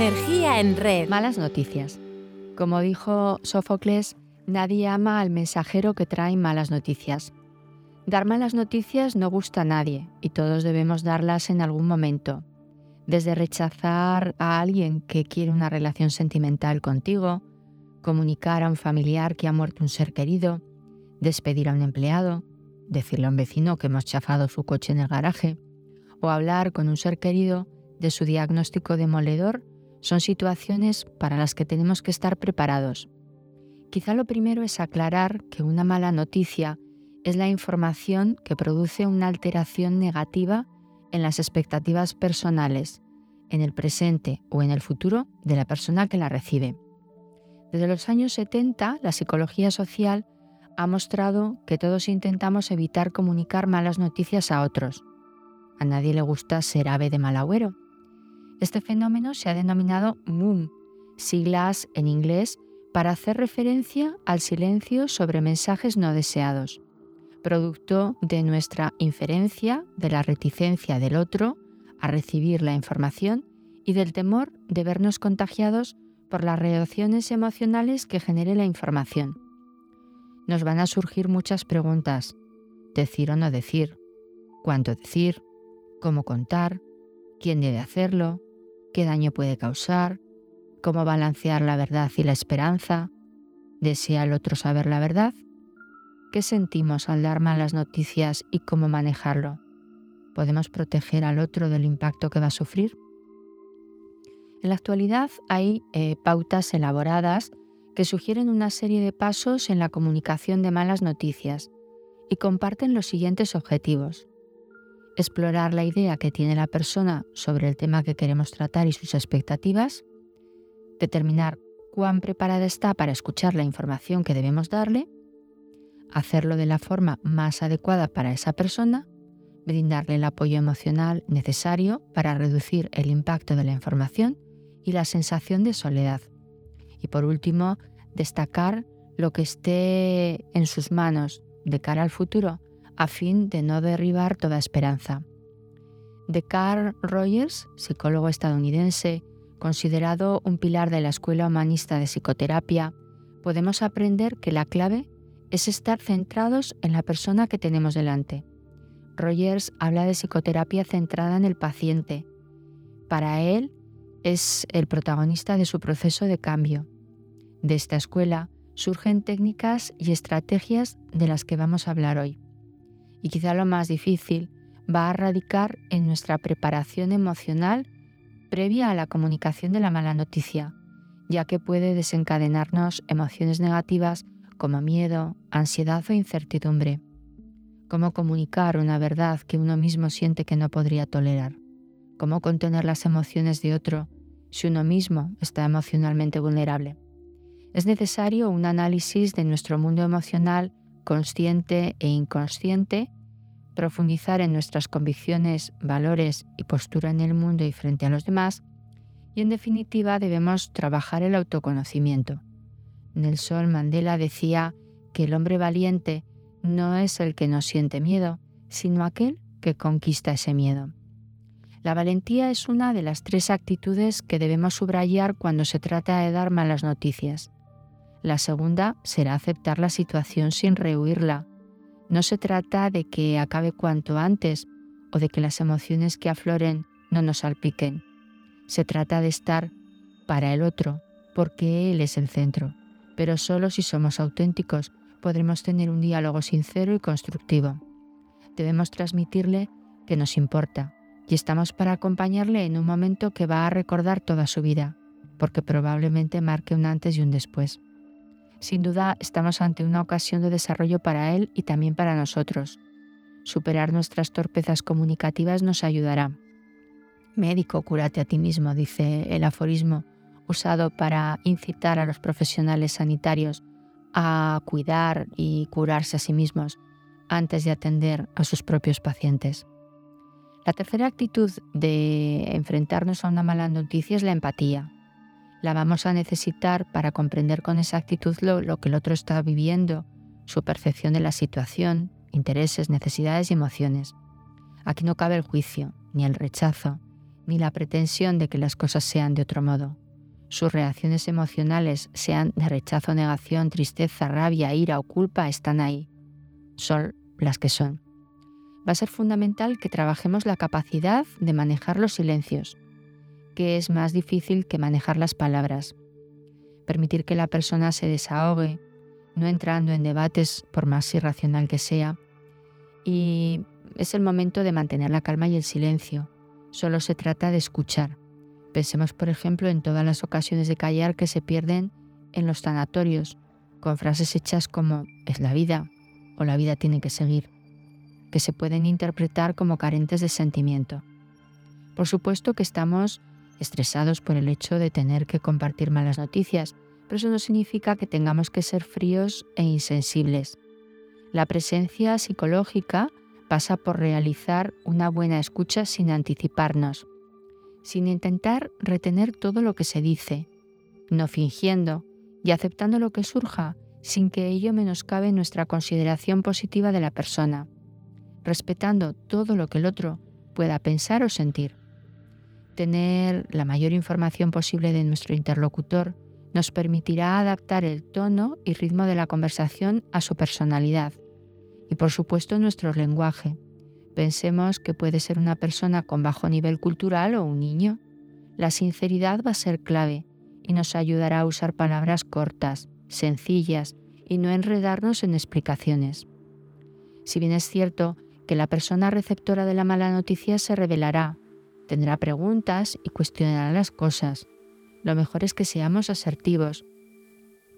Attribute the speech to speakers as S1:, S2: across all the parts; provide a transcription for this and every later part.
S1: Energía en red.
S2: Malas noticias. Como dijo Sófocles, nadie ama al mensajero que trae malas noticias. Dar malas noticias no gusta a nadie y todos debemos darlas en algún momento. Desde rechazar a alguien que quiere una relación sentimental contigo, comunicar a un familiar que ha muerto un ser querido, despedir a un empleado, decirle a un vecino que hemos chafado su coche en el garaje, o hablar con un ser querido de su diagnóstico demoledor, son situaciones para las que tenemos que estar preparados. Quizá lo primero es aclarar que una mala noticia es la información que produce una alteración negativa en las expectativas personales, en el presente o en el futuro de la persona que la recibe. Desde los años 70, la psicología social ha mostrado que todos intentamos evitar comunicar malas noticias a otros. A nadie le gusta ser ave de mal agüero. Este fenómeno se ha denominado MUM, siglas en inglés para hacer referencia al silencio sobre mensajes no deseados, producto de nuestra inferencia de la reticencia del otro a recibir la información y del temor de vernos contagiados por las reacciones emocionales que genere la información. Nos van a surgir muchas preguntas. Decir o no decir. Cuánto decir. Cómo contar. ¿Quién debe hacerlo? ¿Qué daño puede causar? ¿Cómo balancear la verdad y la esperanza? ¿Desea el otro saber la verdad? ¿Qué sentimos al dar malas noticias y cómo manejarlo? ¿Podemos proteger al otro del impacto que va a sufrir? En la actualidad hay eh, pautas elaboradas que sugieren una serie de pasos en la comunicación de malas noticias y comparten los siguientes objetivos. Explorar la idea que tiene la persona sobre el tema que queremos tratar y sus expectativas. Determinar cuán preparada está para escuchar la información que debemos darle. Hacerlo de la forma más adecuada para esa persona brindarle el apoyo emocional necesario para reducir el impacto de la información y la sensación de soledad. Y por último, destacar lo que esté en sus manos de cara al futuro a fin de no derribar toda esperanza. De Carl Rogers, psicólogo estadounidense, considerado un pilar de la Escuela Humanista de Psicoterapia, podemos aprender que la clave es estar centrados en la persona que tenemos delante. Rogers habla de psicoterapia centrada en el paciente. Para él, es el protagonista de su proceso de cambio. De esta escuela surgen técnicas y estrategias de las que vamos a hablar hoy. Y quizá lo más difícil va a radicar en nuestra preparación emocional previa a la comunicación de la mala noticia, ya que puede desencadenarnos emociones negativas como miedo, ansiedad o incertidumbre. Cómo comunicar una verdad que uno mismo siente que no podría tolerar cómo contener las emociones de otro si uno mismo está emocionalmente vulnerable. Es necesario un análisis de nuestro mundo emocional consciente e inconsciente, profundizar en nuestras convicciones, valores y postura en el mundo y frente a los demás, y en definitiva debemos trabajar el autoconocimiento. Nelson Mandela decía que el hombre valiente no es el que no siente miedo, sino aquel que conquista ese miedo. La valentía es una de las tres actitudes que debemos subrayar cuando se trata de dar malas noticias. La segunda será aceptar la situación sin rehuirla. No se trata de que acabe cuanto antes o de que las emociones que afloren no nos salpiquen. Se trata de estar para el otro, porque Él es el centro. Pero solo si somos auténticos podremos tener un diálogo sincero y constructivo. Debemos transmitirle que nos importa, y estamos para acompañarle en un momento que va a recordar toda su vida, porque probablemente marque un antes y un después. Sin duda estamos ante una ocasión de desarrollo para él y también para nosotros. Superar nuestras torpezas comunicativas nos ayudará. Médico, cúrate a ti mismo, dice el aforismo, usado para incitar a los profesionales sanitarios a cuidar y curarse a sí mismos antes de atender a sus propios pacientes. La tercera actitud de enfrentarnos a una mala noticia es la empatía. La vamos a necesitar para comprender con exactitud lo, que el otro está viviendo, su percepción de la situación, intereses, necesidades y emociones. Aquí no cabe el juicio, ni el rechazo, ni la pretensión de que las cosas sean de otro modo. Sus reacciones emocionales, sean de rechazo, negación, tristeza, rabia, ira o culpa, están ahí. Son las que son. Va a ser fundamental que trabajemos la capacidad de manejar los silencios, que es más difícil que manejar las palabras. Permitir que la persona se desahogue, no entrando en debates por más irracional que sea. Y es el momento de mantener la calma y el silencio. Solo se trata de escuchar. Pensemos, por ejemplo, en todas las ocasiones de callar que se pierden en los sanatorios, con frases hechas como es la vida o la vida tiene que seguir, que se pueden interpretar como carentes de sentimiento. Por supuesto que estamos estresados por el hecho de tener que compartir malas noticias, pero eso no significa que tengamos que ser fríos e insensibles. La presencia psicológica pasa por realizar una buena escucha sin anticiparnos, sin intentar retener todo lo que se dice, no fingiendo y aceptando lo que surja sin que ello menoscabe nuestra consideración positiva de la persona, respetando todo lo que el otro pueda pensar o sentir. Tener la mayor información posible de nuestro interlocutor nos permitirá adaptar el tono y ritmo de la conversación a su personalidad y por supuesto nuestro lenguaje. Pensemos que puede ser una persona con bajo nivel cultural o un niño. La sinceridad va a ser clave y nos ayudará a usar palabras cortas, sencillas y no enredarnos en explicaciones. Si bien es cierto que la persona receptora de la mala noticia se revelará, tendrá preguntas y cuestionará las cosas, lo mejor es que seamos asertivos,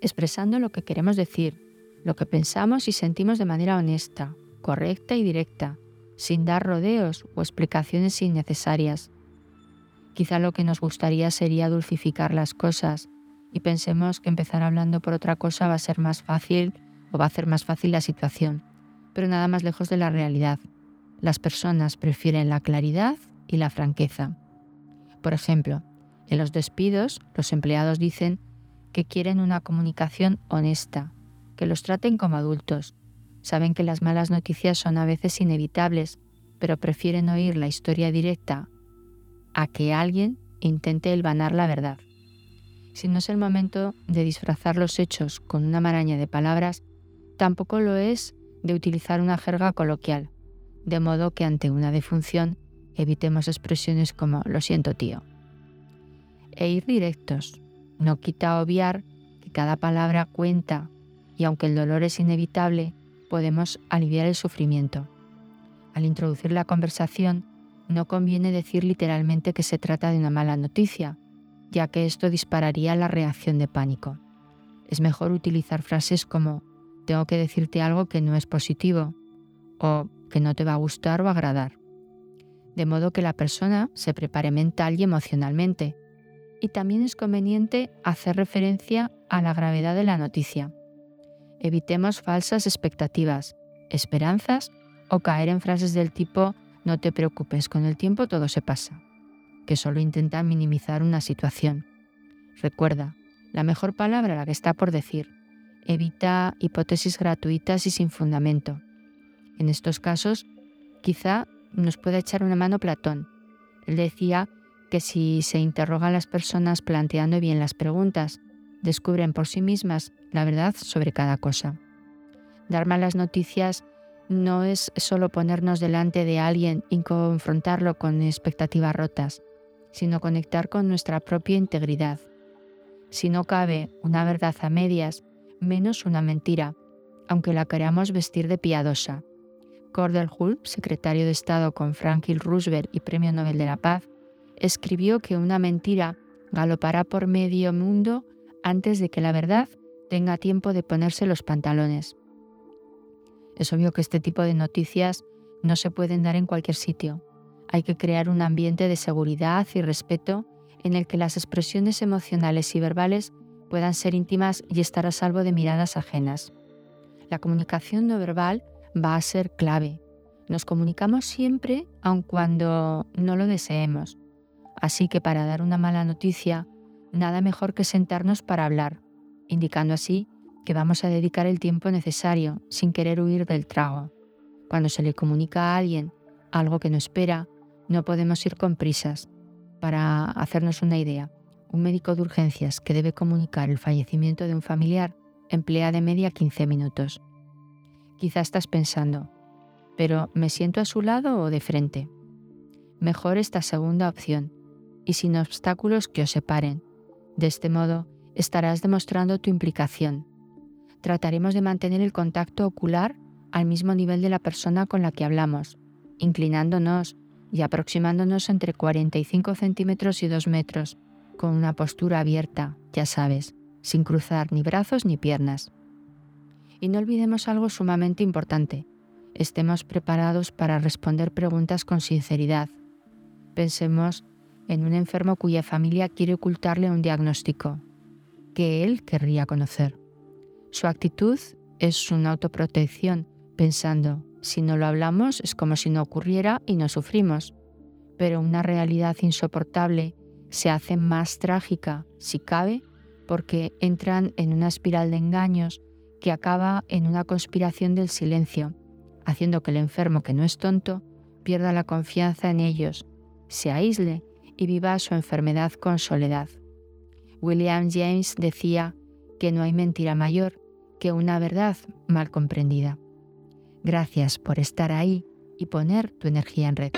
S2: expresando lo que queremos decir, lo que pensamos y sentimos de manera honesta, correcta y directa, sin dar rodeos o explicaciones innecesarias. Quizá lo que nos gustaría sería dulcificar las cosas y pensemos que empezar hablando por otra cosa va a ser más fácil o va a hacer más fácil la situación, pero nada más lejos de la realidad. Las personas prefieren la claridad y la franqueza. Por ejemplo, en los despidos, los empleados dicen que quieren una comunicación honesta, que los traten como adultos. Saben que las malas noticias son a veces inevitables, pero prefieren oír la historia directa a que alguien intente elvanar la verdad. Si no es el momento de disfrazar los hechos con una maraña de palabras, tampoco lo es de utilizar una jerga coloquial, de modo que ante una defunción evitemos expresiones como lo siento tío e ir directos. No quita obviar que cada palabra cuenta y aunque el dolor es inevitable, podemos aliviar el sufrimiento. Al introducir la conversación, no conviene decir literalmente que se trata de una mala noticia, ya que esto dispararía la reacción de pánico. Es mejor utilizar frases como tengo que decirte algo que no es positivo o que no te va a gustar o agradar, de modo que la persona se prepare mental y emocionalmente y también es conveniente hacer referencia a la gravedad de la noticia. Evitemos falsas expectativas, esperanzas o caer en frases del tipo no te preocupes, con el tiempo todo se pasa, que solo intentan minimizar una situación. Recuerda, la mejor palabra la que está por decir. Evita hipótesis gratuitas y sin fundamento. En estos casos, quizá nos pueda echar una mano Platón. Él decía que si se interrogan las personas planteando bien las preguntas, descubren por sí mismas la verdad sobre cada cosa. Dar malas noticias no es solo ponernos delante de alguien y confrontarlo con expectativas rotas, sino conectar con nuestra propia integridad. Si no cabe una verdad a medias, menos una mentira, aunque la queramos vestir de piadosa. Cordell Hull, secretario de Estado con Franklin Roosevelt y Premio Nobel de la Paz, escribió que una mentira galopará por medio mundo antes de que la verdad tenga tiempo de ponerse los pantalones. Es obvio que este tipo de noticias no se pueden dar en cualquier sitio. Hay que crear un ambiente de seguridad y respeto en el que las expresiones emocionales y verbales puedan ser íntimas y estar a salvo de miradas ajenas. La comunicación no verbal va a ser clave. Nos comunicamos siempre aun cuando no lo deseemos. Así que para dar una mala noticia, nada mejor que sentarnos para hablar, indicando así que vamos a dedicar el tiempo necesario sin querer huir del trago. Cuando se le comunica a alguien algo que no espera, no podemos ir con prisas. para hacernos una idea, un médico de urgencias que debe comunicar el fallecimiento de un familiar emplea de media 15 minutos. Quizá estás pensando, pero ¿me siento a su lado o de frente? Mejor esta segunda opción, y sin obstáculos que os separen. De este modo, estarás demostrando tu implicación. Trataremos de mantener el contacto ocular al mismo nivel de la persona con la que hablamos, inclinándonos y aproximándonos entre 45 centímetros y 2 metros, con una postura abierta, ya sabes, sin cruzar ni brazos ni piernas. Y no olvidemos algo sumamente importante. Estemos preparados para responder preguntas con sinceridad. Pensemos en un enfermo cuya familia quiere ocultarle un diagnóstico que él querría conocer. Su actitud es una autoprotección, pensando, si no lo hablamos es como si no ocurriera y no sufrimos. Pero una realidad insoportable se hace más trágica, si cabe, porque entran en una espiral de engaños que acaba en una conspiración del silencio, haciendo que el enfermo, que no es tonto, pierda la confianza en ellos, se aísle y viva su enfermedad con soledad. William James decía que no hay mentira mayor que una verdad mal comprendida. Gracias por estar ahí y poner tu energía en red.